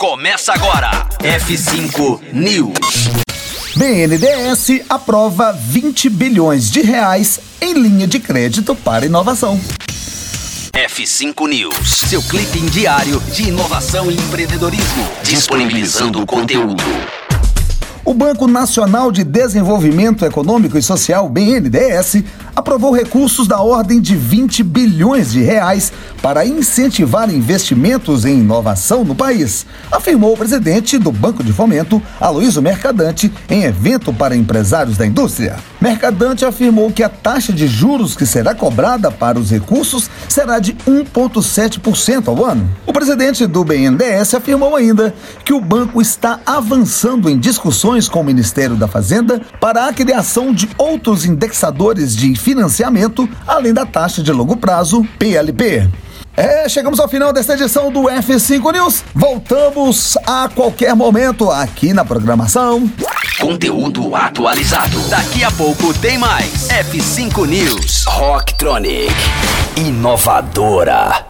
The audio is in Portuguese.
Começa agora. F5 News. BNDES aprova 20 bilhões de reais em linha de crédito para inovação. F5 News, seu clipe diário de inovação e empreendedorismo, disponibilizando o conteúdo. O Banco Nacional de Desenvolvimento Econômico e Social, BNDES, aprovou recursos da ordem de 20 bilhões de reais para incentivar investimentos em inovação no país, afirmou o presidente do Banco de Fomento, Aloysio Mercadante, em evento para empresários da indústria. Mercadante afirmou que a taxa de juros que será cobrada para os recursos será de 1,7% ao ano. O presidente do BNDES afirmou ainda que o banco está avançando em discussões com o Ministério da Fazenda para a criação de outros indexadores de financiamento, além da taxa de longo prazo, PLP. É, chegamos ao final desta edição do F5 News. Voltamos a qualquer momento aqui na programação. Conteúdo atualizado. Daqui a pouco tem mais. F5 News. Rocktronic. Inovadora.